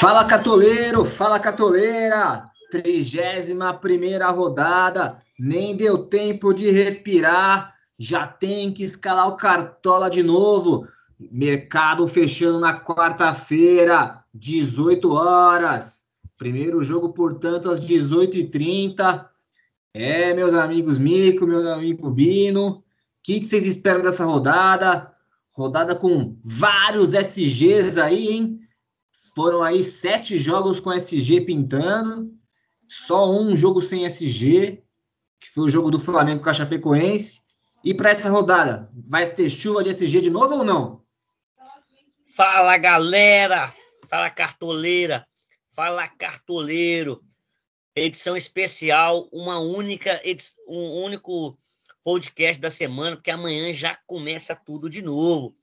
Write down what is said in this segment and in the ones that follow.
Fala cartoleiro, fala cartoleira! 31 primeira rodada, nem deu tempo de respirar, já tem que escalar o Cartola de novo. Mercado fechando na quarta-feira, 18 horas. Primeiro jogo, portanto, às 18h30. É, meus amigos Mico, meu amigo Bino, o que, que vocês esperam dessa rodada? Rodada com vários SGs aí, hein? Foram aí sete jogos com SG pintando só um jogo sem SG, que foi o jogo do Flamengo com a Chapecoense. E para essa rodada, vai ter chuva de SG de novo ou não? Fala galera, fala cartoleira, fala cartoleiro. Edição especial, uma única, um único podcast da semana, porque amanhã já começa tudo de novo.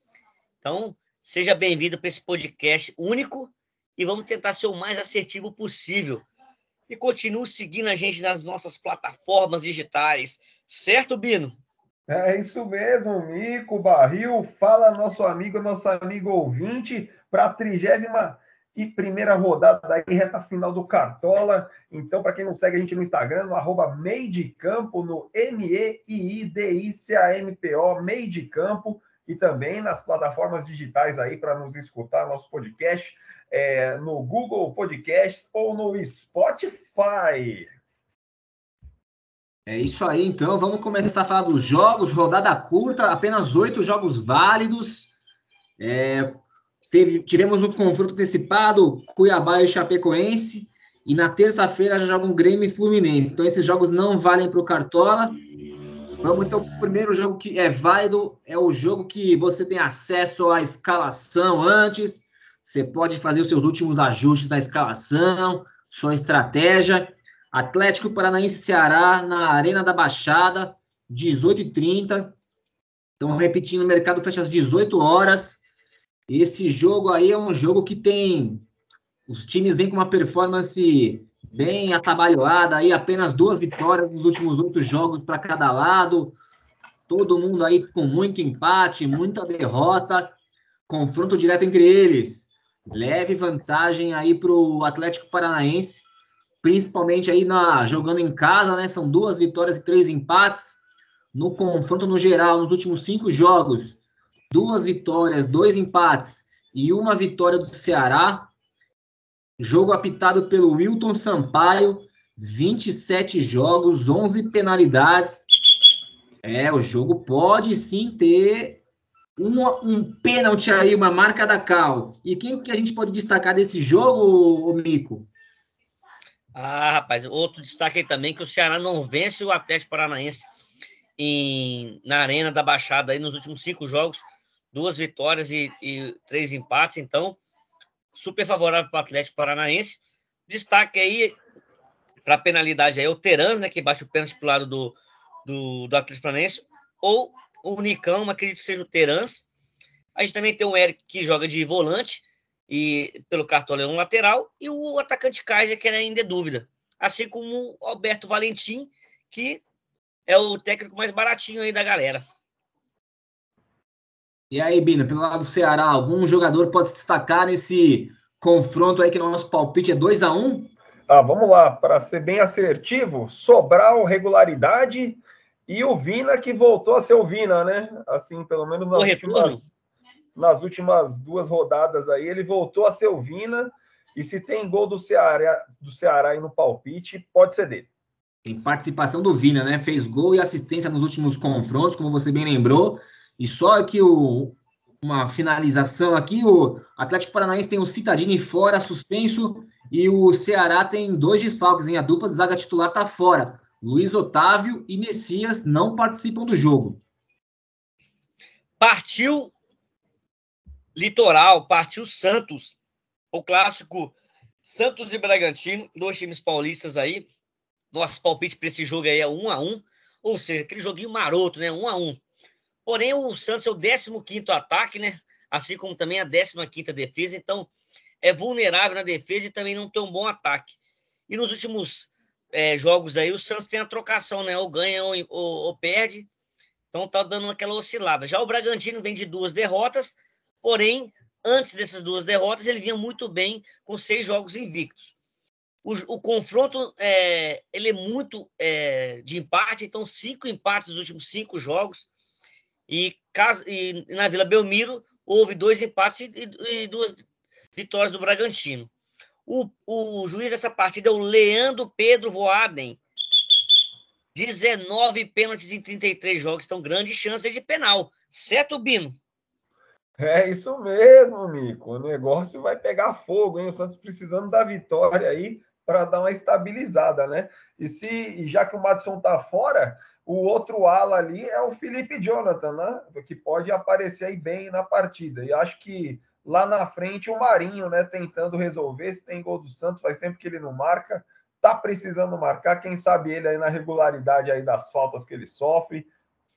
Então, seja bem-vindo para esse podcast único e vamos tentar ser o mais assertivo possível e continue seguindo a gente nas nossas plataformas digitais. Certo, Bino? É isso mesmo, Mico Barril. Fala, nosso amigo, nosso amigo ouvinte, para a trigésima e primeira rodada da reta final do Cartola. Então, para quem não segue a gente no Instagram, no arroba Meidicampo, no M-E-I-D-I-C-A-M-P-O, Meidicampo, e também nas plataformas digitais aí para nos escutar, nosso podcast é, no Google Podcasts ou no Spotify. É isso aí, então. Vamos começar a falar dos jogos. Rodada curta, apenas oito jogos válidos. É, teve, tivemos um confronto antecipado, Cuiabá e Chapecoense. E na terça-feira já jogam Grêmio e Fluminense. Então esses jogos não valem para o Cartola. Vamos então o primeiro jogo que é válido é o jogo que você tem acesso à escalação antes. Você pode fazer os seus últimos ajustes da escalação, sua estratégia. Atlético Paranaense Ceará na Arena da Baixada, 18h30. Então, repetindo, o mercado fecha às 18 horas. Esse jogo aí é um jogo que tem. Os times vêm com uma performance bem atabalhoada, aí apenas duas vitórias nos últimos oito jogos para cada lado. Todo mundo aí com muito empate, muita derrota. Confronto direto entre eles leve vantagem aí para o Atlético Paranaense, principalmente aí na jogando em casa, né? São duas vitórias e três empates. No confronto no geral, nos últimos cinco jogos, duas vitórias, dois empates e uma vitória do Ceará. Jogo apitado pelo Wilton Sampaio, 27 jogos, 11 penalidades. É, o jogo pode sim ter um, um pênalti aí, uma marca da Cal. E quem que a gente pode destacar desse jogo, Mico? Ah, rapaz, outro destaque aí também que o Ceará não vence o Atlético Paranaense em, na Arena da Baixada aí nos últimos cinco jogos, duas vitórias e, e três empates, então super favorável para o Atlético Paranaense. Destaque aí para a penalidade aí, o Terans, né, que bate o pênalti para o lado do, do, do Atlético Paranaense, ou o Nicão, acredito que seja o Terans. A gente também tem o Eric que joga de volante e pelo cartão lateral e o atacante Kaiser que ainda é dúvida. Assim como o Alberto Valentim, que é o técnico mais baratinho aí da galera. E aí, Bina, pelo lado do Ceará, algum jogador pode se destacar nesse confronto aí que no nosso palpite é 2 a 1 um? Ah, vamos lá, para ser bem assertivo, Sobral regularidade e o Vina que voltou a ser o Vina, né? Assim, pelo menos nas, últimas, nas últimas duas rodadas aí, ele voltou a ser o Vina. E se tem gol do Ceará, do Ceará aí no palpite, pode ser dele. Tem participação do Vina, né? Fez gol e assistência nos últimos confrontos, como você bem lembrou. E só que o, uma finalização aqui, o Atlético Paranaense tem o Citadini fora, suspenso, e o Ceará tem dois desfalques, hein? A dupla de zaga titular tá fora. Luiz Otávio e Messias não participam do jogo. Partiu Litoral, partiu Santos. O clássico Santos e Bragantino, dois times paulistas aí. Nosso palpite para esse jogo aí é um a um, ou seja, aquele joguinho maroto, né? Um a um. Porém, o Santos é o 15 ataque, né? Assim como também a 15 defesa, então é vulnerável na defesa e também não tem um bom ataque. E nos últimos é, jogos aí, o Santos tem a trocação, né? Ou ganha ou, ou, ou, perde. Então tá dando aquela oscilada. Já o Bragantino vem de duas derrotas, porém antes dessas duas derrotas, ele vinha muito bem com seis jogos invictos. O, o confronto é, ele é muito é, de empate, então cinco empates nos últimos cinco jogos. E, caso, e na Vila Belmiro houve dois empates e, e duas vitórias do Bragantino. O, o, juiz dessa partida é o Leandro Pedro Voaden. 19 pênaltis em 33 jogos, então grande chance de penal. Certo, Bino? É isso mesmo, Mico. O negócio vai pegar fogo, hein? O Santos precisando da vitória aí para dar uma estabilizada, né? E se já que o Madison tá fora, o outro ala ali é o Felipe Jonathan, né? Que pode aparecer aí bem na partida. E acho que lá na frente o Marinho, né, tentando resolver se tem gol do Santos, faz tempo que ele não marca, tá precisando marcar, quem sabe ele aí na regularidade aí das faltas que ele sofre,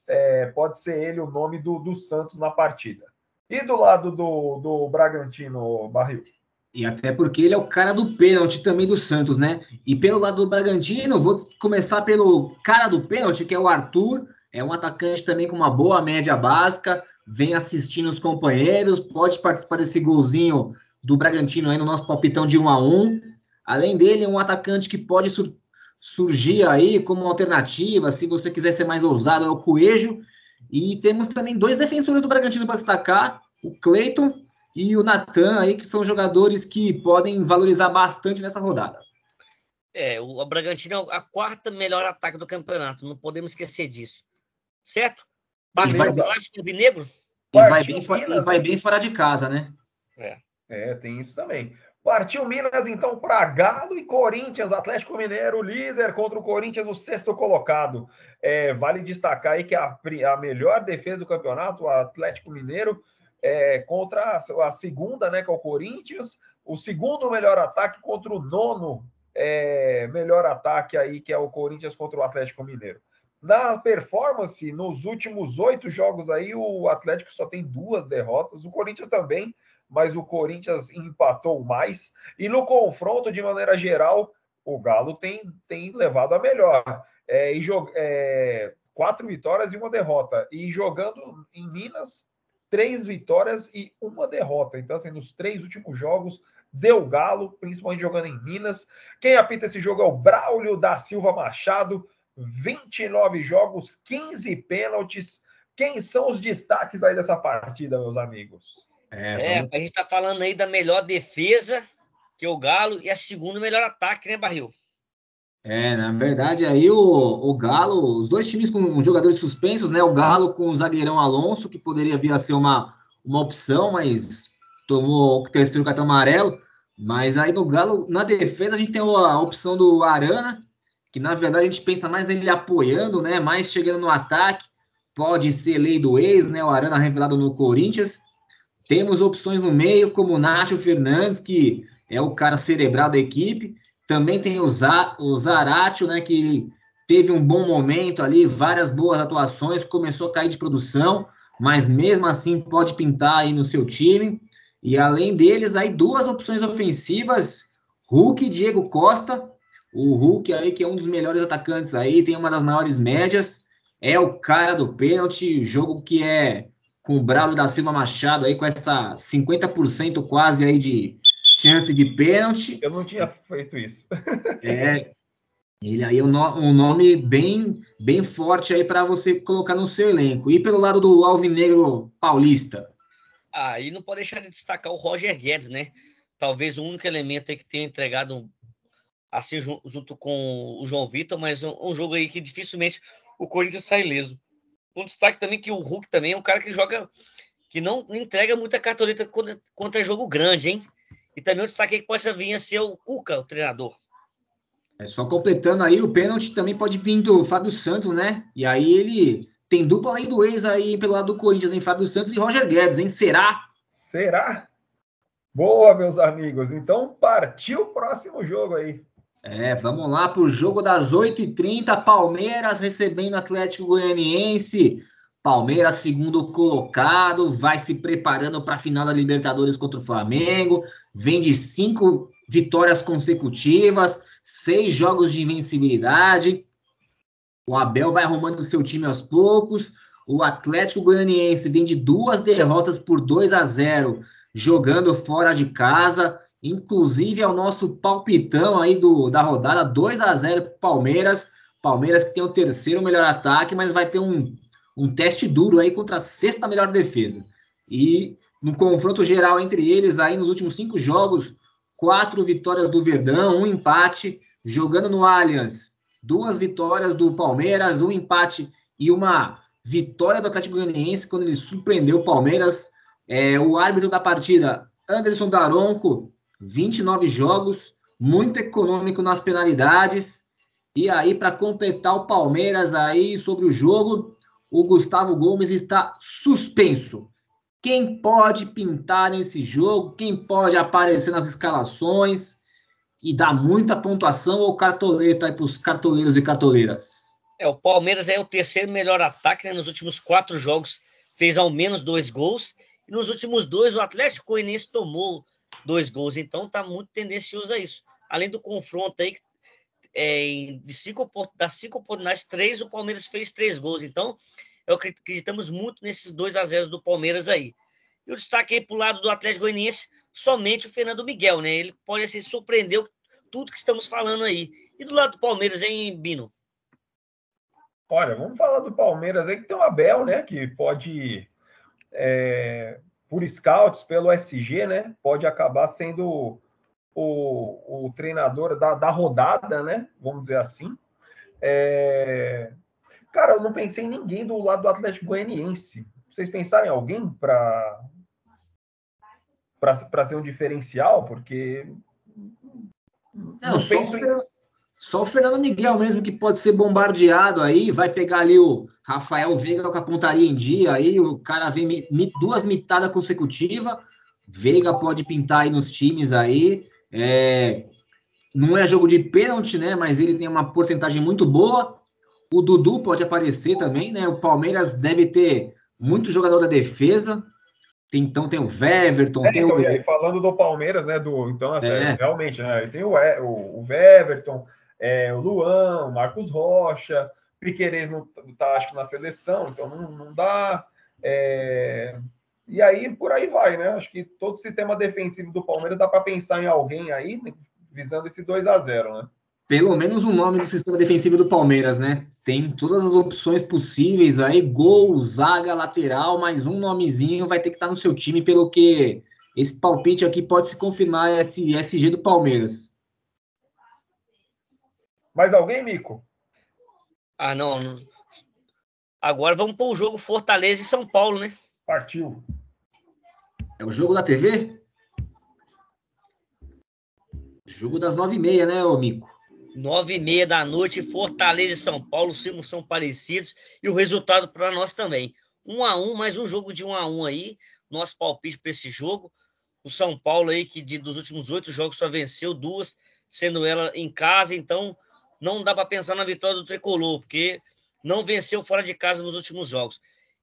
é, pode ser ele o nome do, do Santos na partida. E do lado do, do Bragantino, Barril? E até porque ele é o cara do pênalti também do Santos, né? E pelo lado do Bragantino, vou começar pelo cara do pênalti, que é o Arthur. É um atacante também com uma boa média básica, vem assistindo os companheiros, pode participar desse golzinho do Bragantino aí no nosso palpitão de 1 a 1 Além dele, um atacante que pode sur surgir aí como alternativa, se você quiser ser mais ousado, é o Coelho. E temos também dois defensores do Bragantino para destacar, o Cleiton e o Natan aí, que são jogadores que podem valorizar bastante nessa rodada. É, o Bragantino é a quarta melhor ataque do campeonato, não podemos esquecer disso. Certo? Partiu vai, vinegro? E vai, bem, e vai bem fora de casa, né? É. é, tem isso também. Partiu Minas, então, para Galo e Corinthians, Atlético Mineiro, líder contra o Corinthians, o sexto colocado. É, vale destacar aí que a, a, melhor defesa do campeonato, o Atlético Mineiro, é, contra a, a, segunda, né, que é o Corinthians, o segundo melhor ataque contra o nono é, melhor ataque aí, que é o Corinthians contra o Atlético Mineiro. Na performance, nos últimos oito jogos aí, o Atlético só tem duas derrotas, o Corinthians também, mas o Corinthians empatou mais. E no confronto, de maneira geral, o Galo tem, tem levado a melhor. É, e é, quatro vitórias e uma derrota. E jogando em Minas, três vitórias e uma derrota. Então, assim, nos três últimos jogos, deu Galo, principalmente jogando em Minas. Quem apita esse jogo é o Braulio da Silva Machado. 29 jogos, 15 pênaltis. Quem são os destaques aí dessa partida, meus amigos? É, é a gente tá falando aí da melhor defesa, que é o Galo, e a segunda melhor ataque, né, Barril? É, na verdade, aí o, o Galo, os dois times com jogadores suspensos, né? O Galo com o zagueirão Alonso, que poderia vir a ser uma, uma opção, mas tomou o terceiro cartão amarelo. Mas aí no Galo, na defesa, a gente tem a opção do Arana, que na verdade a gente pensa mais nele apoiando, né? Mais chegando no ataque. Pode ser lei do ex, né? O Arana revelado no Corinthians. Temos opções no meio, como o Nátio Fernandes, que é o cara cerebral da equipe. Também tem o, Zaratio, né, que teve um bom momento ali, várias boas atuações, começou a cair de produção, mas mesmo assim pode pintar aí no seu time. E além deles, aí duas opções ofensivas, Hulk e Diego Costa. O Hulk aí, que é um dos melhores atacantes aí, tem uma das maiores médias, é o cara do pênalti, jogo que é com o Braulio da Silva Machado aí com essa 50% quase aí de chance de pênalti. Eu não tinha feito isso. é, ele aí é um, um nome bem, bem forte aí para você colocar no seu elenco. E pelo lado do Alvinegro Paulista? Ah, e não pode deixar de destacar o Roger Guedes, né? Talvez o único elemento aí que tenha entregado assim junto com o João Vitor, mas um, um jogo aí que dificilmente o Corinthians sai leso um destaque também que o Hulk também é um cara que joga, que não entrega muita cartoleta contra jogo grande, hein? E também um destaque que pode vir a ser o Cuca, o treinador. É só completando aí, o pênalti também pode vir do Fábio Santos, né? E aí ele tem dupla aí do ex aí pelo lado do Corinthians, em Fábio Santos e Roger Guedes, hein? Será? Será? Boa, meus amigos. Então partiu o próximo jogo aí. É, vamos lá para o jogo das 8h30. Palmeiras recebendo Atlético Goianiense. Palmeiras, segundo colocado, vai se preparando para a final da Libertadores contra o Flamengo. Vem de cinco vitórias consecutivas, seis jogos de invencibilidade. O Abel vai arrumando seu time aos poucos. O Atlético Goianiense vem de duas derrotas por 2 a 0 jogando fora de casa. Inclusive é o nosso palpitão aí do, da rodada 2 a 0 para Palmeiras. Palmeiras que tem o terceiro melhor ataque, mas vai ter um, um teste duro aí contra a sexta melhor defesa. E no confronto geral entre eles aí nos últimos cinco jogos, quatro vitórias do Verdão, um empate, jogando no Allianz, duas vitórias do Palmeiras, um empate e uma vitória do Atlético Goianiense quando ele surpreendeu o Palmeiras. É, o árbitro da partida, Anderson Daronco, 29 jogos, muito econômico nas penalidades. E aí, para completar o Palmeiras aí sobre o jogo, o Gustavo Gomes está suspenso. Quem pode pintar nesse jogo? Quem pode aparecer nas escalações e dar muita pontuação ou cartoleta para os cartoleiros e cartoleiras? É, o Palmeiras é o terceiro melhor ataque né? nos últimos quatro jogos, fez ao menos dois gols. E nos últimos dois, o Atlético Goianiense tomou dois gols, então está muito tendencioso a isso. Além do confronto aí, é, de cinco, das cinco oportunidades, três, o Palmeiras fez três gols. Então, eu acreditamos muito nesses 2 a 0 do Palmeiras aí. E o destaque aí para o lado do Atlético Goianiense, somente o Fernando Miguel, né? Ele pode assim, surpreender tudo que estamos falando aí. E do lado do Palmeiras, hein, Bino? Olha, vamos falar do Palmeiras aí, que tem o Abel, né? Que pode, é, por scouts, pelo SG, né? Pode acabar sendo o, o treinador da, da rodada, né? Vamos dizer assim. É, Cara, eu não pensei em ninguém do lado do Atlético Goianiense. Vocês pensaram em alguém para para ser um diferencial? Porque não, não só, o Fernando, só, o Fernando Miguel mesmo que pode ser bombardeado aí, vai pegar ali o Rafael Veiga com a pontaria em dia aí, o cara vem duas mitadas consecutivas, Veiga pode pintar aí nos times aí, é, não é jogo de pênalti, né, mas ele tem uma porcentagem muito boa, o Dudu pode aparecer também, né? O Palmeiras deve ter muito jogador da defesa. Então tem o Weverton, é, tem então, o. Aí, falando do Palmeiras, né? Do, então, é. realmente, né? Tem o, o, o Weverton, é, o Luan, o Marcos Rocha, Piquerez não tá, acho que, na seleção, então não, não dá. É... E aí, por aí vai, né? Acho que todo o sistema defensivo do Palmeiras dá para pensar em alguém aí, né? visando esse 2 a 0 né? pelo menos o nome do sistema defensivo do Palmeiras, né? Tem todas as opções possíveis aí, gol, zaga, lateral, mas um nomezinho vai ter que estar no seu time, pelo que esse palpite aqui pode se confirmar esse SG do Palmeiras. Mais alguém, Mico? Ah, não. Agora vamos para o jogo Fortaleza e São Paulo, né? Partiu. É o jogo da TV? Jogo das nove e meia, né, ô Mico? Nove e meia da noite, Fortaleza e São Paulo, os são parecidos e o resultado para nós também. Um a um, mais um jogo de um a um aí, nosso palpite para esse jogo. O São Paulo aí, que de, dos últimos oito jogos só venceu duas, sendo ela em casa, então não dá para pensar na vitória do Tricolor, porque não venceu fora de casa nos últimos jogos.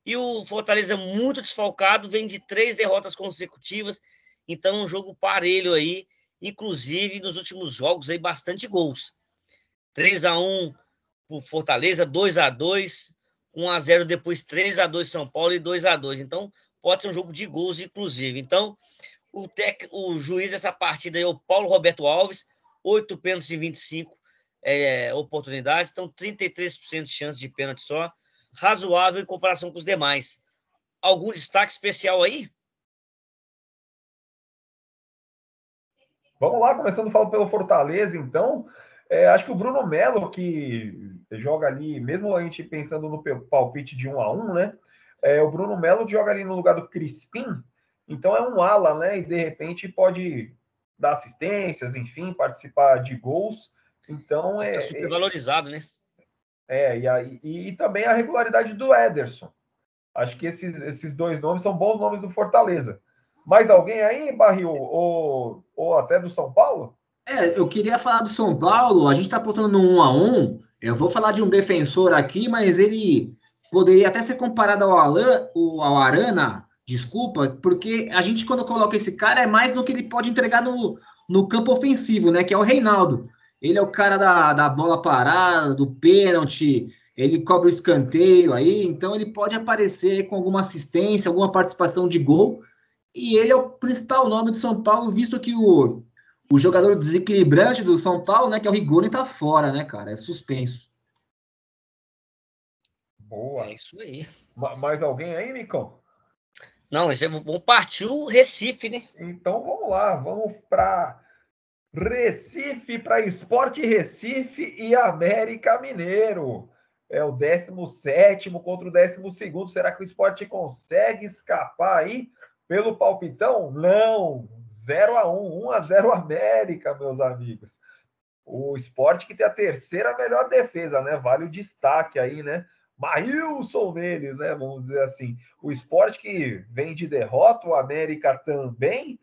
E o Fortaleza muito desfalcado, vem de três derrotas consecutivas, então um jogo parelho aí, inclusive nos últimos jogos aí bastante gols. 3 a 1 para Fortaleza, 2 a 2 1 a 0 depois 3 a 2 São Paulo e 2 a 2 Então, pode ser um jogo de gols, inclusive. Então, o, tec, o juiz dessa partida é o Paulo Roberto Alves, 8 pênaltis e 25 é, oportunidades, então 33% de chance de pênalti só, razoável em comparação com os demais. Algum destaque especial aí? Vamos lá, começando falando pelo Fortaleza, então. É, acho que o Bruno Melo, que joga ali, mesmo a gente pensando no palpite de um a um, né? É, o Bruno Melo joga ali no lugar do Crispim, então é um ala, né? E de repente pode dar assistências, enfim, participar de gols. Então é. é super valorizado, né? É, e, aí, e, e, também a regularidade do Ederson. Acho que esses, esses dois nomes são bons nomes do Fortaleza. Mais alguém aí, Barril? Ou, ou até do São Paulo? É, eu queria falar do São Paulo. A gente está apostando no 1 a 1 Eu vou falar de um defensor aqui, mas ele poderia até ser comparado ao, Alan, ao Arana, desculpa, porque a gente, quando coloca esse cara, é mais no que ele pode entregar no, no campo ofensivo, né? Que é o Reinaldo. Ele é o cara da, da bola parada, do pênalti, ele cobra o escanteio aí, então ele pode aparecer com alguma assistência, alguma participação de gol. e ele é o principal nome de São Paulo, visto que o, o jogador desequilibrante do São Paulo, né, que é o Rigoni, tá fora, né, cara? É suspenso. Boa. É isso aí. Mais alguém aí, Micão? Não, vamos partir o Recife, né? Então vamos lá, vamos para Recife, para Esporte Recife e América Mineiro. É o 17 contra o 12. Será que o esporte consegue escapar aí pelo palpitão? Não. 0 a 1 1 a 0 América, meus amigos. O esporte que tem a terceira melhor defesa, né? Vale o destaque aí, né? Maílson neles, né? Vamos dizer assim. O esporte que vem de derrota, o América também.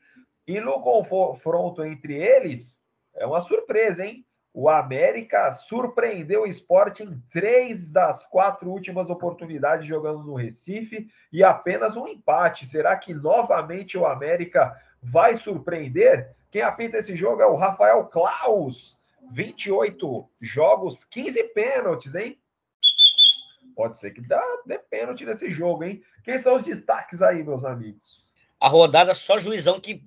E no confronto entre eles, é uma surpresa, hein? O América surpreendeu o esporte em três das quatro últimas oportunidades jogando no Recife e apenas um empate. Será que novamente o América vai surpreender? Quem apita esse jogo é o Rafael Klaus. 28 jogos, 15 pênaltis, hein? Pode ser que dá, dê pênalti nesse jogo, hein? Quem são os destaques aí, meus amigos? A rodada só juizão que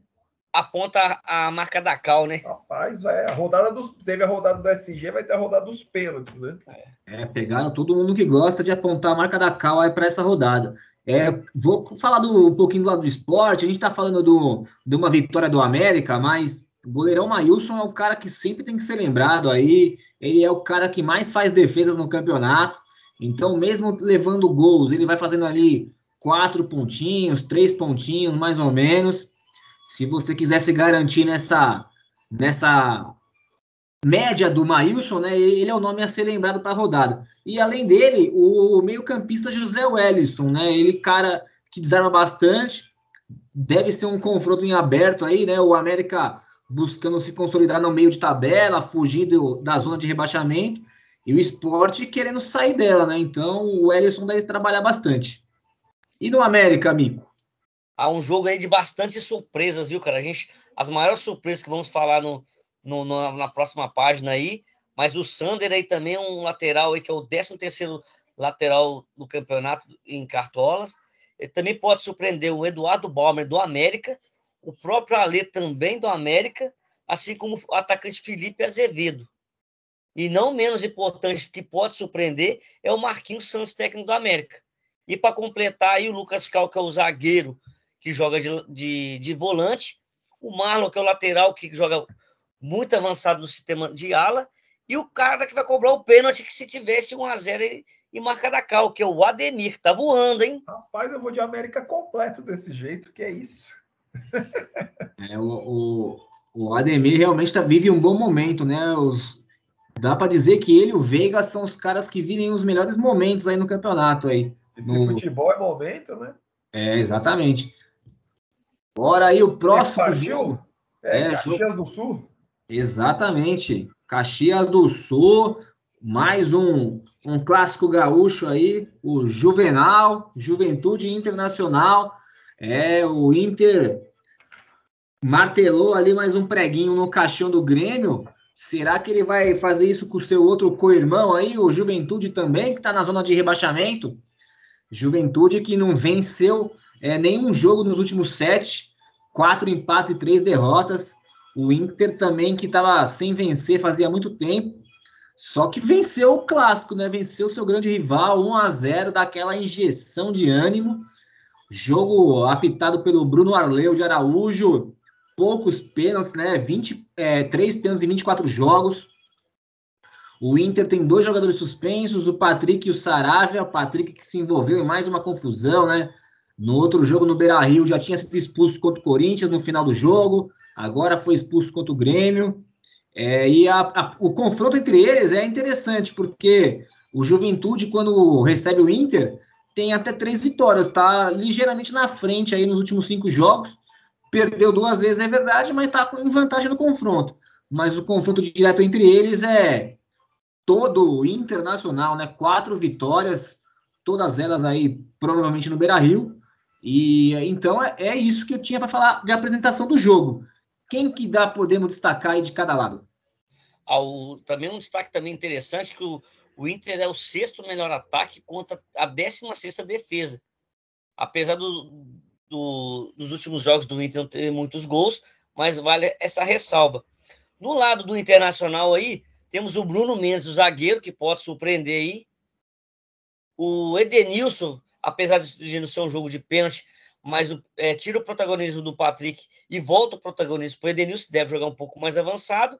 aponta a marca da Cal, né? Rapaz, é, a rodada dos, teve a rodada do SG, vai ter a rodada dos pênaltis, né? É, pegaram todo mundo que gosta de apontar a marca da Cal aí para essa rodada. É, vou falar do, um pouquinho do lado do esporte. A gente está falando do, de uma vitória do América, mas o goleirão Maílson é o cara que sempre tem que ser lembrado aí. Ele é o cara que mais faz defesas no campeonato. Então, mesmo levando gols, ele vai fazendo ali quatro pontinhos, três pontinhos, mais ou menos. Se você quiser se garantir nessa, nessa média do Maílson, né, ele é o nome a ser lembrado para a rodada. E além dele, o meio-campista José Wellison, né, ele cara que desarma bastante. Deve ser um confronto em aberto aí, né? O América buscando se consolidar no meio de tabela, fugindo da zona de rebaixamento e o esporte querendo sair dela, né? Então o Ellison deve trabalhar bastante. E no América, amigo? Há um jogo aí de bastante surpresas, viu, cara? A gente, as maiores surpresas que vamos falar no, no, no na próxima página aí, mas o Sander aí também é um lateral aí que é o 13 terceiro lateral do campeonato em cartolas. Ele também pode surpreender o Eduardo Balmer do América, o próprio Alê também do América, assim como o atacante Felipe Azevedo. E não menos importante, que pode surpreender, é o Marquinhos Santos, técnico do América. E para completar aí o Lucas Cal, que é o zagueiro que joga de, de, de, volante, o Marlon, que é o lateral que joga muito avançado no sistema de ala, e o cara que vai cobrar o pênalti que se tivesse 1 a 0 e, e marca da Cal, que é o Ademir, que tá voando, hein? Rapaz, eu vou de América completo desse jeito, que é isso. é, o, o, o Ademir realmente tá, vive um bom momento, né? Os, Dá para dizer que ele e o Veiga são os caras que vivem os melhores momentos aí no campeonato aí. Esse no... futebol é momento, né? É, exatamente. Bora aí o próximo jogo. É, é Caxias do Sul. Exatamente. Caxias do Sul, mais um, um clássico gaúcho aí, o Juvenal, Juventude Internacional. É, o Inter martelou ali mais um preguinho no caixão do Grêmio Será que ele vai fazer isso com o seu outro co-irmão aí, o Juventude também, que está na zona de rebaixamento? Juventude que não venceu é, nenhum jogo nos últimos sete, quatro empates e três derrotas. O Inter também, que estava sem vencer fazia muito tempo, só que venceu o clássico, né? Venceu seu grande rival 1 a 0 daquela injeção de ânimo. Jogo apitado pelo Bruno Arleu de Araújo, poucos pênaltis, né? 23 é, pênaltis em 24 jogos. O Inter tem dois jogadores suspensos, o Patrick e o Saravia. O Patrick que se envolveu em mais uma confusão, né? No outro jogo no Beira Rio já tinha sido expulso contra o Corinthians no final do jogo, agora foi expulso contra o Grêmio. É, e a, a, o confronto entre eles é interessante, porque o Juventude, quando recebe o Inter, tem até três vitórias, tá ligeiramente na frente aí nos últimos cinco jogos. Perdeu duas vezes, é verdade, mas está em vantagem no confronto. Mas o confronto direto entre eles é todo internacional, né? Quatro vitórias, todas elas aí provavelmente no Beira Rio. E então é, é isso que eu tinha para falar de apresentação do jogo. Quem que dá podemos destacar aí de cada lado? Ao, também um destaque também interessante que o, o Inter é o sexto melhor ataque contra a décima sexta defesa. Apesar do, do, dos últimos jogos do Inter não teve muitos gols, mas vale essa ressalva. No lado do Internacional aí, temos o Bruno Mendes, o zagueiro, que pode surpreender aí. O Edenilson, apesar de não ser um jogo de pênalti, mas é, tira o protagonismo do Patrick e volta o protagonismo para o Edenilson, deve jogar um pouco mais avançado.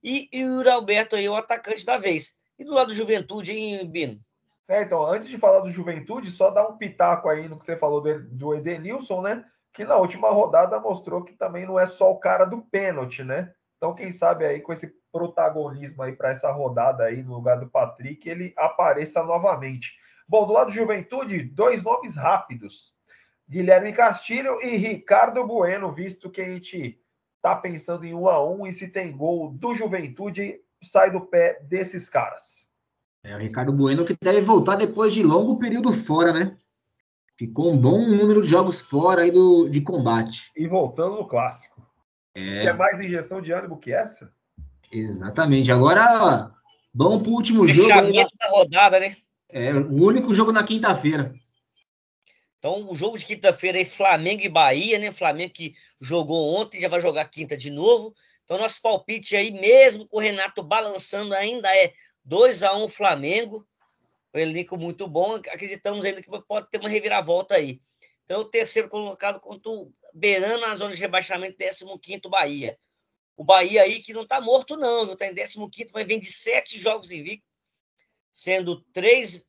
E, e o Alberto aí, o atacante da vez. E do lado do Juventude, hein, Bino? É, então, antes de falar do Juventude, só dar um pitaco aí no que você falou do, do Edenilson, né? Que na última rodada mostrou que também não é só o cara do pênalti, né? Então, quem sabe aí com esse protagonismo aí para essa rodada aí no lugar do Patrick, ele apareça novamente. Bom, do lado do Juventude, dois nomes rápidos. Guilherme Castilho e Ricardo Bueno, visto que a gente tá pensando em um a um e se tem gol do Juventude, sai do pé desses caras. É, o Ricardo Bueno que deve voltar depois de longo período fora, né? Ficou um bom número de jogos fora aí do, de combate. E voltando no clássico. É. é mais injeção de ânimo que essa? Exatamente. Agora, vamos para o último jogo. Fechamento da rodada, né? É, o único jogo na quinta-feira. Então, o jogo de quinta-feira é Flamengo e Bahia, né? Flamengo que jogou ontem, já vai jogar quinta de novo. Então, nosso palpite aí, mesmo com o Renato balançando, ainda é 2 a 1 Flamengo. O elenco muito bom. Acreditamos ainda que pode ter uma reviravolta aí. Então, o terceiro colocado contra o beirando a zona de rebaixamento, 15 Bahia. O Bahia aí que não está morto, não, viu? Está em 15, mas vem de sete jogos invictos, sendo três,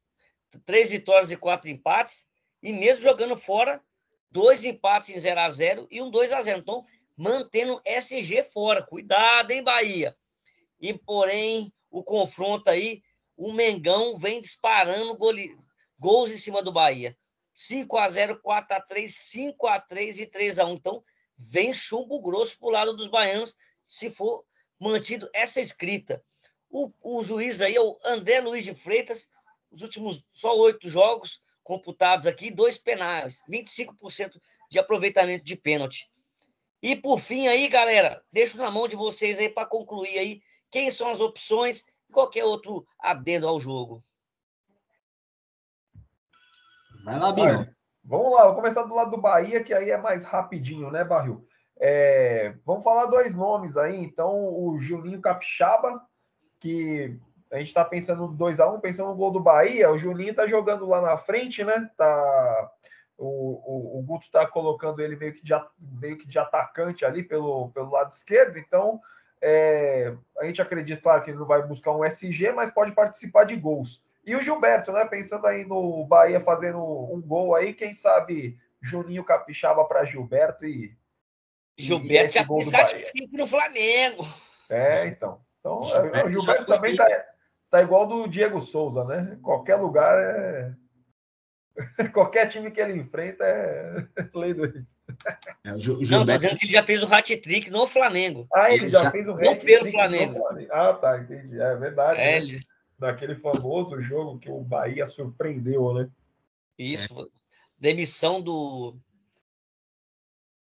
três vitórias e quatro empates, e mesmo jogando fora, dois empates em 0 a 0 e um 2 a 0 Então, mantendo SG fora. Cuidado, hein, Bahia? E, porém, o confronto aí, o Mengão vem disparando gols em cima do Bahia. 5 a 0 4 a 3 5 a 3 e 3 a 1 Então, vem chumbo grosso para o lado dos baianos, se for mantido essa escrita. O, o juiz aí é o André Luiz de Freitas, os últimos só oito jogos computados aqui, dois penais, 25% de aproveitamento de pênalti. E por fim aí, galera, deixo na mão de vocês aí para concluir aí quem são as opções e qualquer outro adendo ao jogo. Vai lá, Binho. Vamos lá, vou começar do lado do Bahia, que aí é mais rapidinho, né, Barril? É, vamos falar dois nomes aí. Então, o Juninho Capixaba, que a gente está pensando no 2x1, pensando no gol do Bahia. O Juninho está jogando lá na frente, né? Tá, o, o, o Guto está colocando ele meio que, de, meio que de atacante ali pelo, pelo lado esquerdo. Então, é, a gente acredita, claro, que ele não vai buscar um SG, mas pode participar de gols. E o Gilberto, né? Pensando aí no Bahia fazendo um gol aí, quem sabe Juninho Capixaba para Gilberto e. Gilberto já fez no Flamengo. É, então. Então, Gilberto o Gilberto também tá, tá igual do Diego Souza, né? Qualquer lugar é. Qualquer time que ele enfrenta é lei do ex. É, o Gilberto... Não, tô dizendo que ele já fez o hat-trick no Flamengo. Ah, ele, ele já, já, fez o hat-trick no Flamengo. Ah, tá, entendi. É verdade. É, né? ele naquele famoso jogo que o Bahia surpreendeu, né? Isso, é. demissão do,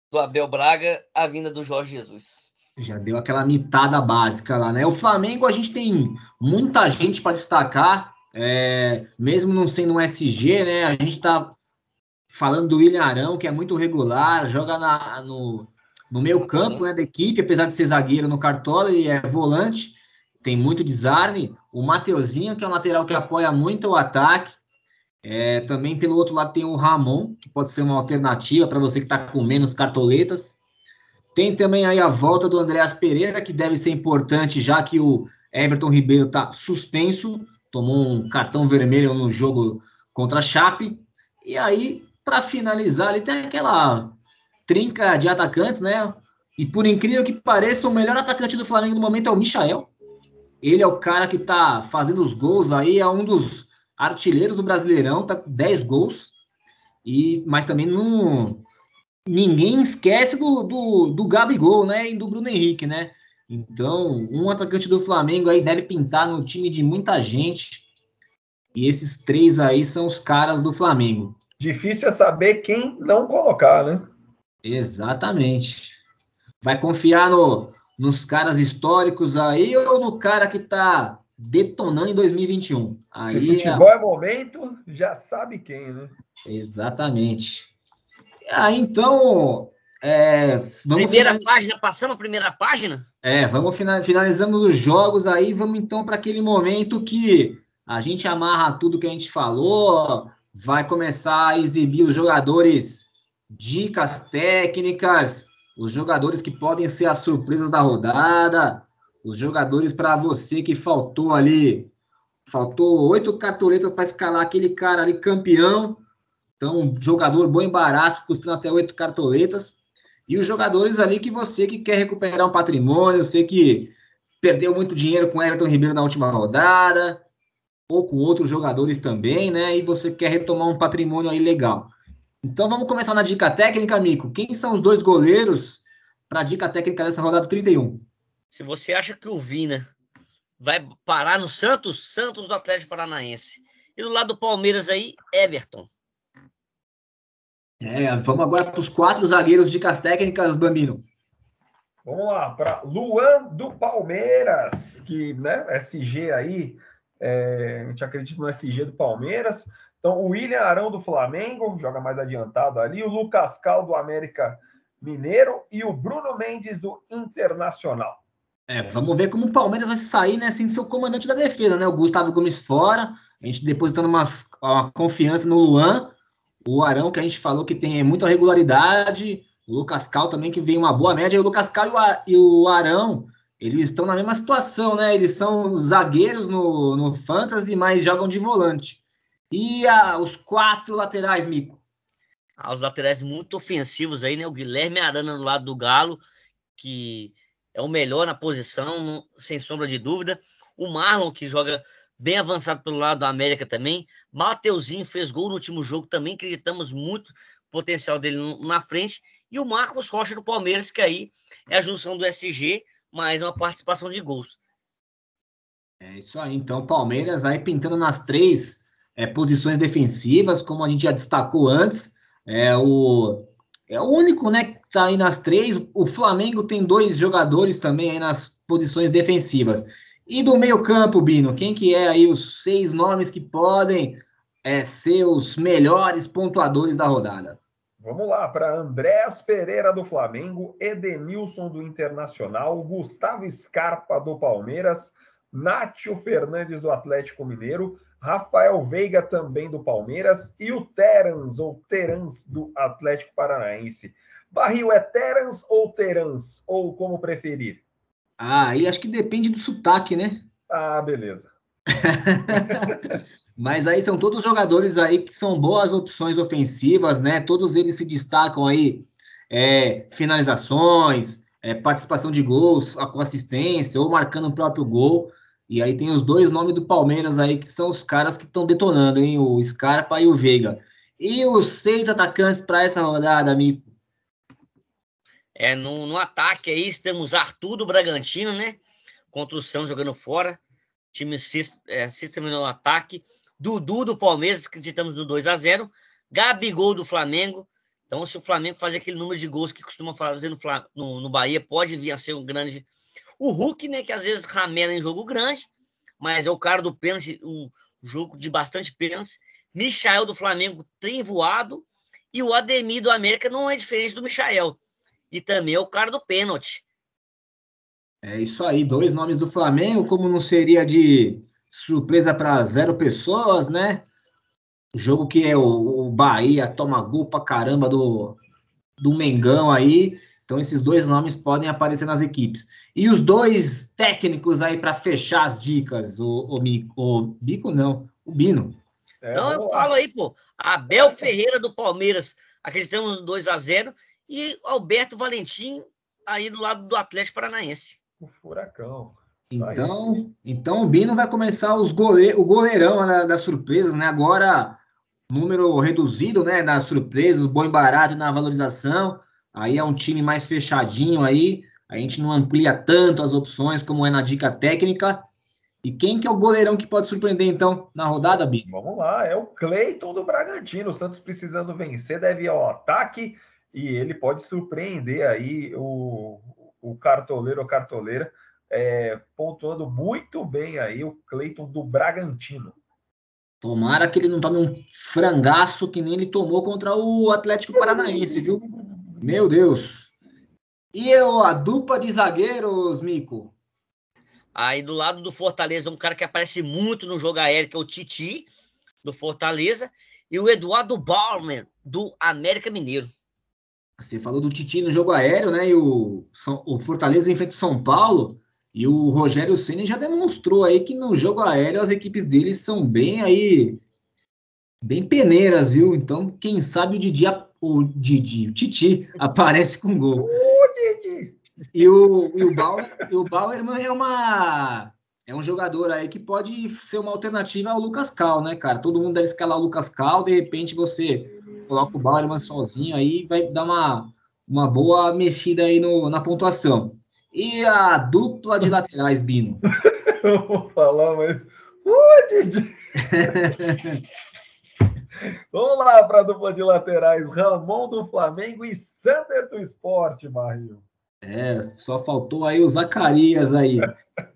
do Abel Braga, a vinda do Jorge Jesus. Já deu aquela mitada básica lá, né? O Flamengo, a gente tem muita gente para destacar, é, mesmo não sendo um SG, né? A gente tá falando do William Arão, que é muito regular, joga na, no, no meio campo né, da equipe, apesar de ser zagueiro no Cartola, ele é volante tem muito desarme. O Mateuzinho, que é um lateral que apoia muito o ataque. É, também pelo outro lado tem o Ramon, que pode ser uma alternativa para você que está com menos cartoletas. Tem também aí a volta do Andréas Pereira, que deve ser importante, já que o Everton Ribeiro está suspenso, tomou um cartão vermelho no jogo contra a Chape. E aí, para finalizar, ele tem aquela trinca de atacantes, né? E por incrível que pareça, o melhor atacante do Flamengo no momento é o Michael. Ele é o cara que tá fazendo os gols aí, é um dos artilheiros do Brasileirão, tá com 10 gols. E, mas também não. Ninguém esquece do, do, do Gabigol, né? E do Bruno Henrique, né? Então, um atacante do Flamengo aí deve pintar no time de muita gente. E esses três aí são os caras do Flamengo. Difícil é saber quem não colocar, né? Exatamente. Vai confiar no, nos caras históricos aí ou no cara que está detonando em 2021? Aí, Se futebol é momento, já sabe quem, né? Exatamente. Aí, então, é, primeira final... página, passamos a primeira página? É, vamos final... finalizamos os jogos aí, vamos então para aquele momento que a gente amarra tudo que a gente falou, vai começar a exibir os jogadores, dicas técnicas, os jogadores que podem ser as surpresas da rodada, os jogadores para você que faltou ali, faltou oito cartoletas para escalar aquele cara ali campeão, então um jogador bom e barato, custando até oito cartoletas. E os jogadores ali que você que quer recuperar um patrimônio, você que perdeu muito dinheiro com Everton Ribeiro na última rodada, ou com outros jogadores também, né? E você quer retomar um patrimônio aí legal. Então vamos começar na dica técnica, Mico. Quem são os dois goleiros para a dica técnica dessa rodada 31? Se você acha que o Vina vai parar no Santos, Santos do Atlético Paranaense. E do lado do Palmeiras aí, Everton. É, vamos agora para os quatro zagueiros dicas técnicas, Bambino. Vamos lá, para Luan do Palmeiras, que, né, SG aí, é, a gente acredita no SG do Palmeiras. Então, o William Arão do Flamengo, joga mais adiantado ali, o Lucas Cal do América Mineiro e o Bruno Mendes do Internacional. É, vamos ver como o Palmeiras vai sair, né, sem ser o comandante da defesa, né? O Gustavo Gomes fora, a gente depositando umas, uma confiança no Luan, o Arão, que a gente falou que tem muita regularidade, o Lucas Cal também, que vem uma boa média, o Lucas Cal e o Arão, eles estão na mesma situação, né? Eles são zagueiros no, no Fantasy, mas jogam de volante. E a, os quatro laterais, Mico? Ah, os laterais muito ofensivos aí, né? O Guilherme Arana do lado do Galo, que é o melhor na posição, sem sombra de dúvida. O Marlon, que joga bem avançado pelo lado da América também. Mateuzinho fez gol no último jogo, também acreditamos muito potencial dele na frente. E o Marcos Rocha do Palmeiras, que aí é a junção do SG, mais uma participação de gols. É isso aí. Então, Palmeiras aí pintando nas três é, posições defensivas, como a gente já destacou antes. É o, é o único, né, que tá aí nas três. O Flamengo tem dois jogadores também aí nas posições defensivas. E do meio-campo, Bino, quem que é aí os seis nomes que podem é, ser os melhores pontuadores da rodada? Vamos lá, para Andréas Pereira do Flamengo, Edenilson do Internacional, Gustavo Scarpa do Palmeiras, Nátio Fernandes do Atlético Mineiro, Rafael Veiga também do Palmeiras e o Terans ou Terans do Atlético Paranaense. Barril é Terans ou Terans, ou como preferir? Ah, aí acho que depende do sotaque, né? Ah, beleza. Mas aí são todos jogadores aí que são boas opções ofensivas, né? Todos eles se destacam aí é, finalizações, é, participação de gols, com assistência ou marcando o próprio gol. E aí tem os dois nomes do Palmeiras aí que são os caras que estão detonando, hein? O Scarpa e o Veiga. E os seis atacantes para essa rodada, amigo? É, no, no ataque aí temos Arthur do Bragantino, né? Contra o Santos jogando fora. Time é, sistema no ataque. Dudu do Palmeiras, acreditamos no 2 a 0 Gabigol do Flamengo. Então, se o Flamengo fazer aquele número de gols que costuma fazer no, no, no Bahia, pode vir a ser um grande. O Hulk, né? Que às vezes ramela em jogo grande, mas é o cara do pênalti, um jogo de bastante pênalti. Michael do Flamengo tem voado. E o Ademir do América não é diferente do Michael e também o cara do pênalti. É isso aí, dois nomes do Flamengo, como não seria de surpresa para zero pessoas, né? Jogo que é o, o Bahia toma gol pra caramba do, do Mengão aí. Então esses dois nomes podem aparecer nas equipes. E os dois técnicos aí para fechar as dicas, o, o, o Bico não, o Bino. É, não, eu falo aí, pô. Abel Ferreira do Palmeiras, acreditamos no 2 a 0 e Alberto Valentim aí do lado do Atlético Paranaense. O furacão. Então, então o Bino vai começar os goleiro, o goleirão né, das surpresas, né? Agora, número reduzido, né? Das surpresas, bom e barato na valorização. Aí é um time mais fechadinho aí. A gente não amplia tanto as opções como é na dica técnica. E quem que é o goleirão que pode surpreender, então, na rodada, Bino? Vamos lá, é o Cleiton do Bragantino. O Santos precisando vencer, deve ir ao ataque e ele pode surpreender aí o, o cartoleiro ou cartoleira, é, pontuando muito bem aí o Cleiton do Bragantino. Tomara que ele não tome um frangaço que nem ele tomou contra o Atlético Paranaense, viu? Meu Deus. E eu, a dupla de zagueiros, Mico? Aí do lado do Fortaleza, um cara que aparece muito no jogo aéreo, que é o Titi, do Fortaleza, e o Eduardo Baumer, do América Mineiro. Você falou do Titi no jogo aéreo, né? E o, o Fortaleza enfrenta o São Paulo. E o Rogério Ceni já demonstrou aí que no jogo aéreo as equipes deles são bem aí bem peneiras, viu? Então, quem sabe o Didi, o Didi, o Titi aparece com gol. E o, e o Bauer, e o Bauerman é uma é um jogador aí que pode ser uma alternativa ao Lucas Cal, né, cara? Todo mundo deve escalar o Lucas Cal, de repente você coloca o Bauerman sozinho aí vai dar uma, uma boa mexida aí no, na pontuação. E a dupla de laterais, Bino? Eu vou falar, mas. Uh, Didi! Vamos lá para a dupla de laterais. Ramon do Flamengo e Sander do Esporte, Barril. É, só faltou aí o Zacarias aí.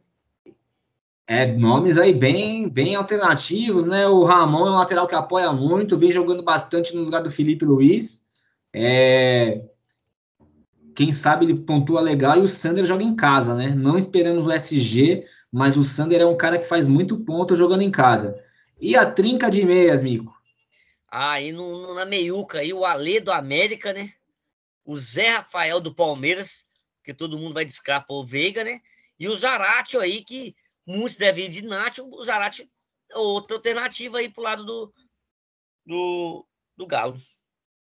É, nomes aí bem, bem alternativos, né? O Ramon é um lateral que apoia muito, vem jogando bastante no lugar do Felipe Luiz. É, quem sabe ele pontua legal e o Sander joga em casa, né? Não esperamos o SG, mas o Sander é um cara que faz muito ponto jogando em casa. E a trinca de meias, Mico? Ah, e no, na meiuca aí o Alê do América, né? O Zé Rafael do Palmeiras, que todo mundo vai descrapar o Veiga, né? E o Zaratio aí, que muitos devem ir de Nath, o Zarate é outra alternativa aí pro lado do, do, do Galo.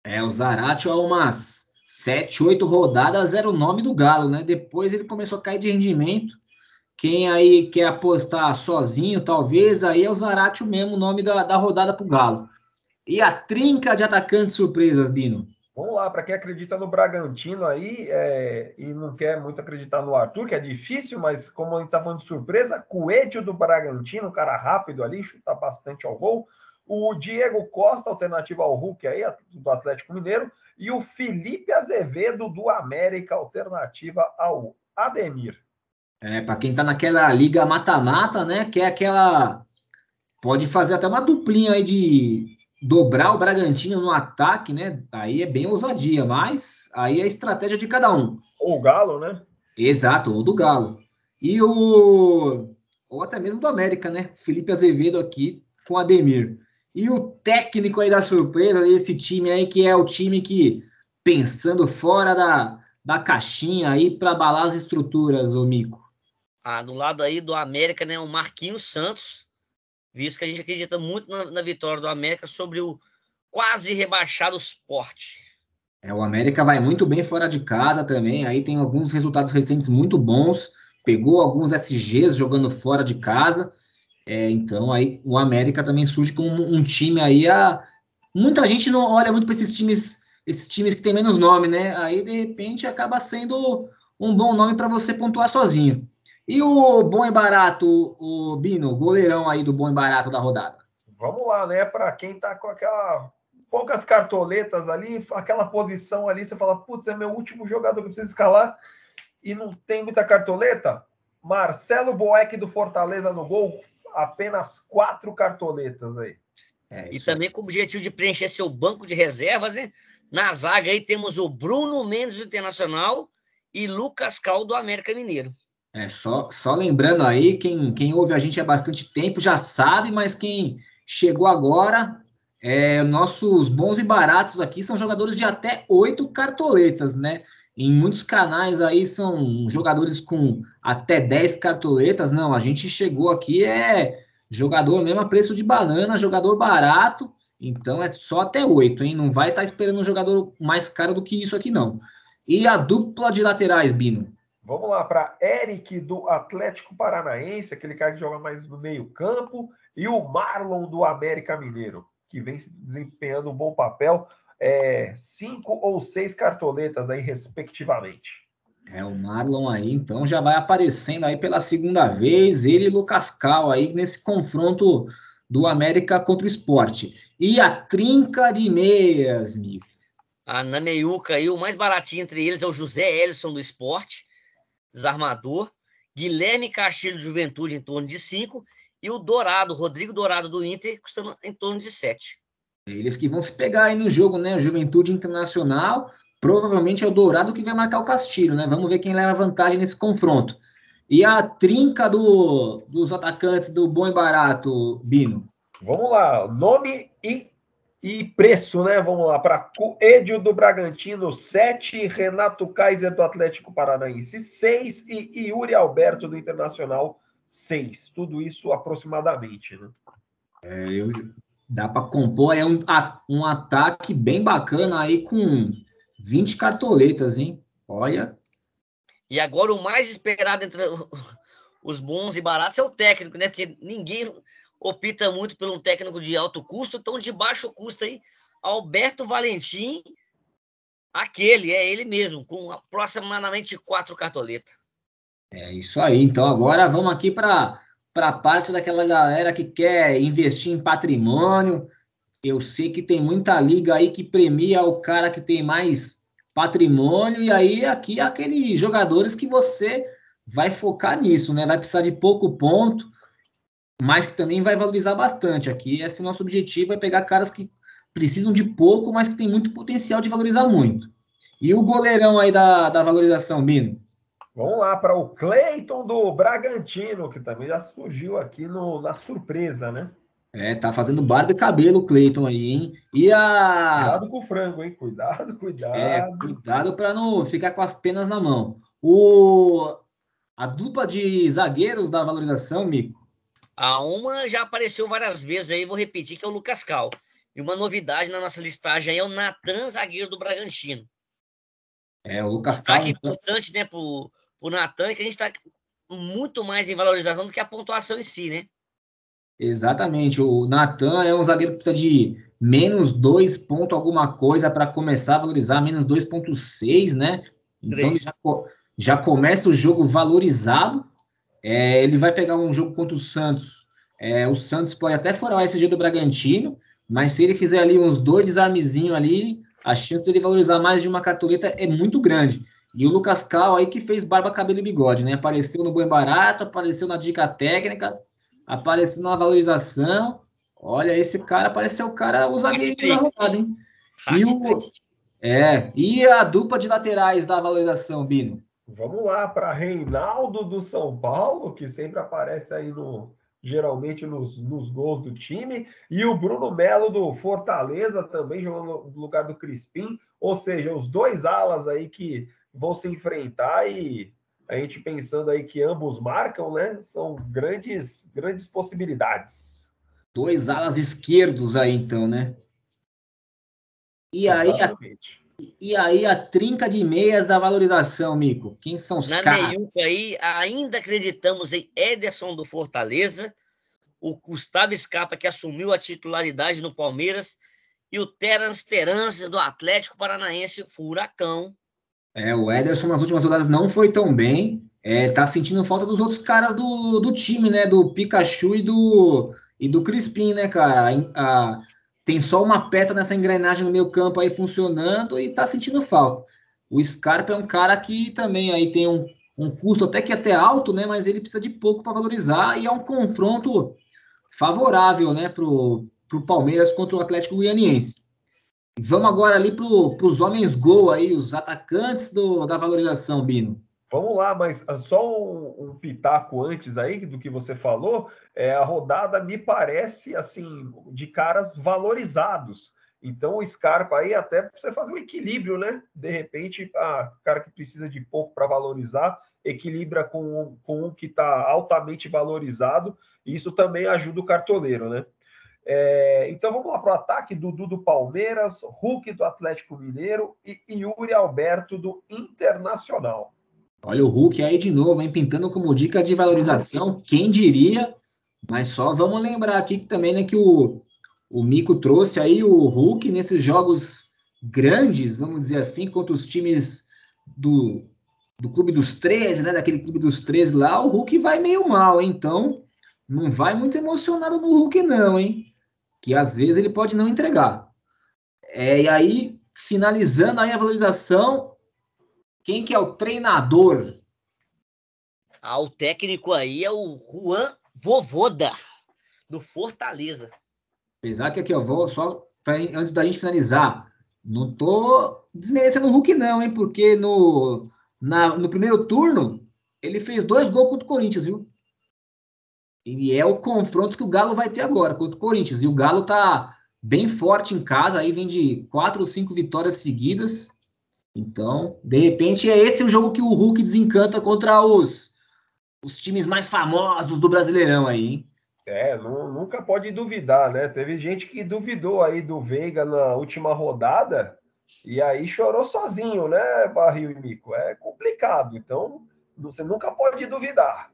É, o Zarate há umas sete, oito rodadas era o nome do Galo, né? Depois ele começou a cair de rendimento. Quem aí quer apostar sozinho, talvez, aí é o Zarate mesmo, o nome da, da rodada pro Galo. E a trinca de atacantes surpresas, Bino? Vamos lá, para quem acredita no Bragantino aí é, e não quer muito acreditar no Arthur, que é difícil, mas como a gente está falando de surpresa, Coelho do Bragantino, um cara rápido ali, chuta bastante ao gol. O Diego Costa, alternativa ao Hulk aí, do Atlético Mineiro. E o Felipe Azevedo do América, alternativa ao Ademir. É, para quem está naquela liga mata-mata, né? Que é aquela. Pode fazer até uma duplinha aí de dobrar o Bragantino no ataque, né? Aí é bem ousadia, mas aí é a estratégia de cada um. Ou o Galo, né? Exato, ou do Galo. E o. Ou até mesmo do América, né? Felipe Azevedo aqui com Ademir. E o técnico aí da surpresa, esse time aí, que é o time que, pensando fora da, da caixinha aí para abalar as estruturas, o Mico. Ah, do lado aí do América, né? O Marquinhos Santos, visto que a gente acredita muito na, na vitória do América sobre o quase rebaixado esporte. É, o América vai muito bem fora de casa também, aí tem alguns resultados recentes muito bons, pegou alguns SGs jogando fora de casa, é, então aí o América também surge como um time aí, a... muita gente não olha muito para esses times, esses times que tem menos nome, né, aí de repente acaba sendo um bom nome para você pontuar sozinho. E o bom e barato, o Bino, goleirão aí do bom e barato da rodada? Vamos lá, né? Para quem tá com aquela poucas cartoletas ali, aquela posição ali, você fala, putz, é meu último jogador que eu preciso escalar e não tem muita cartoleta. Marcelo Boeck do Fortaleza no gol, apenas quatro cartoletas aí. É, e também com o objetivo de preencher seu banco de reservas, né? Na zaga aí temos o Bruno Mendes do Internacional e Lucas Cal do América Mineiro. É, só, só lembrando aí, quem, quem ouve a gente há bastante tempo já sabe, mas quem chegou agora, é, nossos bons e baratos aqui são jogadores de até oito cartoletas, né? Em muitos canais aí são jogadores com até 10 cartoletas. Não, a gente chegou aqui é jogador mesmo a preço de banana, jogador barato. Então é só até oito, hein? Não vai estar tá esperando um jogador mais caro do que isso aqui, não. E a dupla de laterais, Bino? Vamos lá para Eric do Atlético Paranaense, aquele cara que joga mais no meio-campo, e o Marlon do América Mineiro, que vem desempenhando um bom papel, é, cinco ou seis cartoletas aí, respectivamente. É, o Marlon aí, então, já vai aparecendo aí pela segunda vez, ele e Lucas Cal aí nesse confronto do América contra o esporte. E a trinca de meias, amigo. A Naneiuca aí, o mais baratinho entre eles é o José Ellison do esporte desarmador. Guilherme Castilho de Juventude em torno de 5 e o Dourado, Rodrigo Dourado do Inter, custando em torno de 7. Eles que vão se pegar aí no jogo, né? Juventude Internacional, provavelmente é o Dourado que vai marcar o Castilho, né? Vamos ver quem leva vantagem nesse confronto. E a trinca do, dos atacantes do bom e barato, Bino? Vamos lá, nome e, e preço, né? Vamos lá, para Coelho do Bragantino, 7, Renato Kaiser do Atlético Paranaense, 6 e Yuri Alberto do Internacional, 6. Tudo isso aproximadamente, né? É, eu, dá para compor aí um, um ataque bem bacana aí com 20 cartoletas, hein? Olha. E agora o mais esperado entre os bons e baratos é o técnico, né? Porque ninguém opta muito por um técnico de alto custo, então de baixo custo aí, Alberto Valentim, aquele, é ele mesmo, com aproximadamente quatro cartoletas. É isso aí. Então agora vamos aqui para a parte daquela galera que quer investir em patrimônio. Eu sei que tem muita liga aí que premia o cara que tem mais patrimônio, e aí aqui aqueles jogadores que você vai focar nisso, né? Vai precisar de pouco ponto, mas que também vai valorizar bastante. Aqui esse nosso objetivo é pegar caras que precisam de pouco, mas que tem muito potencial de valorizar muito. E o goleirão aí da, da valorização, Bino? Vamos lá para o Cleiton do Bragantino, que também já surgiu aqui no, na surpresa, né? É, tá fazendo barba e cabelo o Cleiton aí, hein? E a. Cuidado com o frango, hein? Cuidado, cuidado. É, cuidado para não ficar com as penas na mão. O... A dupla de zagueiros da valorização, Mico. A uma já apareceu várias vezes aí, vou repetir, que é o Lucas Cal. E uma novidade na nossa listagem aí é o Natan, zagueiro do Bragantino. É, o Lucas Cal. Destaque então... importante, né, pro, pro Natan, que a gente tá muito mais em valorização do que a pontuação em si, né? Exatamente. O Natan é um zagueiro que precisa de menos 2 ponto alguma coisa para começar a valorizar, menos 2.6, né? Então já, já, começa o jogo valorizado. É, ele vai pegar um jogo contra o Santos. É, o Santos pode até furar o SG do Bragantino, mas se ele fizer ali uns dois desarmezinhos ali, a chance dele valorizar mais de uma cartoleta é muito grande. E o Lucas Cal aí que fez barba, cabelo e bigode, né? Apareceu no Bom Barato, apareceu na dica técnica, aparecendo na valorização. Olha, esse cara parece ser o cara, o zagueiro da rodada, hein? E, o, é, e a dupla de laterais da valorização, Bino? Vamos lá para Reinaldo do São Paulo, que sempre aparece aí no geralmente nos, nos gols do time, e o Bruno Melo do Fortaleza também jogando no lugar do Crispim, ou seja, os dois alas aí que vão se enfrentar e a gente pensando aí que ambos marcam, né? São grandes, grandes possibilidades. Dois alas esquerdos aí, então, né? E aí, a, e aí a trinca de meias da valorização, Mico? Quem são os Na caras? meiuca aí, ainda acreditamos em Ederson do Fortaleza, o Gustavo Scarpa, que assumiu a titularidade no Palmeiras, e o Terence Terence do Atlético Paranaense Furacão. É, o Ederson nas últimas rodadas não foi tão bem. É, tá sentindo falta dos outros caras do, do time, né? Do Pikachu e do, e do Crispim, né, cara? A, a, tem só uma peça nessa engrenagem no meio campo aí funcionando e tá sentindo falta. O Scarpa é um cara que também aí tem um, um custo até que até alto, né? Mas ele precisa de pouco para valorizar e é um confronto favorável, né, pro, pro Palmeiras contra o Atlético Goianiense. Vamos agora ali para os homens gol aí, os atacantes do, da valorização, Bino. Vamos lá, mas ah, só um, um, pitaco antes aí do que você falou, é, a rodada me parece assim de caras valorizados. Então o Scarpa aí até você fazer um equilíbrio, né? De repente, a cara que precisa de pouco para valorizar, equilibra com, com um que está altamente valorizado, e isso também ajuda o cartoleiro, né? É, então vamos lá para o ataque: Dudu do Palmeiras, Hulk do Atlético Mineiro e Yuri Alberto do Internacional. Olha o Hulk aí de novo, hein, pintando como dica de valorização, quem diria? Mas só vamos lembrar aqui que também né, que o, o Mico trouxe aí o Hulk nesses jogos grandes, vamos dizer assim, contra os times do, do Clube dos 13, né? Daquele Clube dos 13 lá, o Hulk vai meio mal, hein? Então, não vai muito emocionado no Hulk, não, hein? que às vezes ele pode não entregar. É, e aí, finalizando aí a valorização, quem que é o treinador? Ah, o técnico aí é o Juan Vovoda. do Fortaleza. Apesar que aqui eu vou só pra, antes da gente finalizar, não tô desmerecendo o Hulk não, hein? Porque no, na, no primeiro turno ele fez dois gols contra o Corinthians, viu? E é o confronto que o Galo vai ter agora contra o Corinthians. E o Galo tá bem forte em casa, aí vem de quatro ou cinco vitórias seguidas. Então, de repente, é esse o jogo que o Hulk desencanta contra os, os times mais famosos do Brasileirão aí, hein? É, não, nunca pode duvidar, né? Teve gente que duvidou aí do Veiga na última rodada e aí chorou sozinho, né, Barril e Mico? É complicado, então você nunca pode duvidar.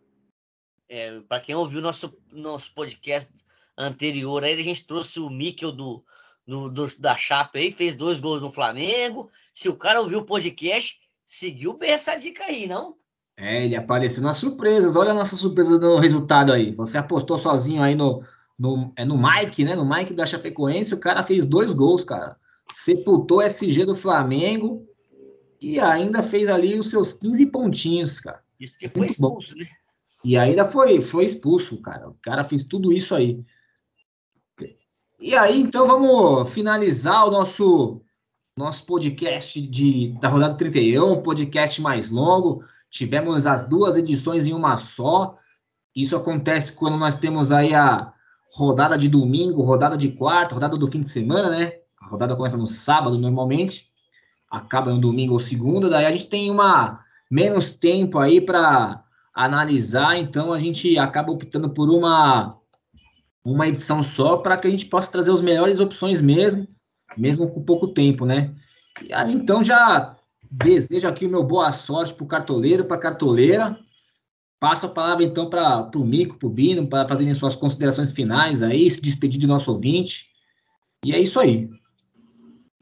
É, Para quem ouviu nosso, nosso podcast anterior, aí a gente trouxe o Mikel do, do, do, da Chapa aí, fez dois gols no Flamengo. Se o cara ouviu o podcast, seguiu bem essa dica aí, não? É, ele apareceu nas surpresas. Olha a nossa surpresa do resultado aí. Você apostou sozinho aí no, no, é no Mike, né? No Mike da Chapecoense, o cara fez dois gols, cara. Sepultou SG do Flamengo e ainda fez ali os seus 15 pontinhos, cara. Isso porque foi expulso, bom. né? E ainda foi, foi expulso, cara. O cara fez tudo isso aí. E aí, então, vamos finalizar o nosso nosso podcast de, da rodada 31, podcast mais longo. Tivemos as duas edições em uma só. Isso acontece quando nós temos aí a rodada de domingo, rodada de quarta, rodada do fim de semana, né? A rodada começa no sábado normalmente, acaba no domingo ou segunda, daí a gente tem uma menos tempo aí para analisar, então a gente acaba optando por uma uma edição só para que a gente possa trazer as melhores opções mesmo, mesmo com pouco tempo, né? E aí, então já desejo aqui o meu boa sorte para o cartoleiro, para a cartoleira. Passo a palavra então para o Mico, para o Bino, para fazerem suas considerações finais aí, se despedir do nosso ouvinte. E é isso aí.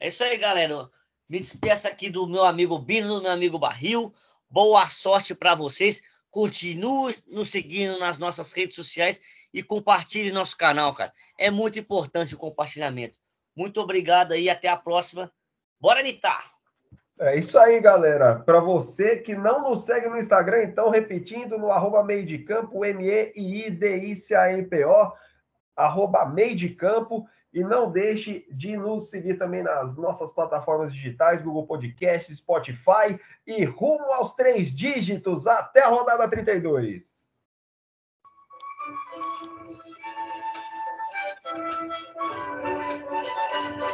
É isso aí, galera. Me despeço aqui do meu amigo Bino, do meu amigo Barril. Boa sorte para vocês. Continue nos seguindo nas nossas redes sociais e compartilhe nosso canal, cara. É muito importante o compartilhamento. Muito obrigado aí, até a próxima. Bora, Nitar! É isso aí, galera. Para você que não nos segue no Instagram, então, repetindo, no arroba meio de campo, M-E-I-D-I-C-A-M-P-O, arroba meio de campo. E não deixe de nos seguir também nas nossas plataformas digitais, Google Podcast, Spotify e rumo aos três dígitos até a rodada 32. Thank Thank you.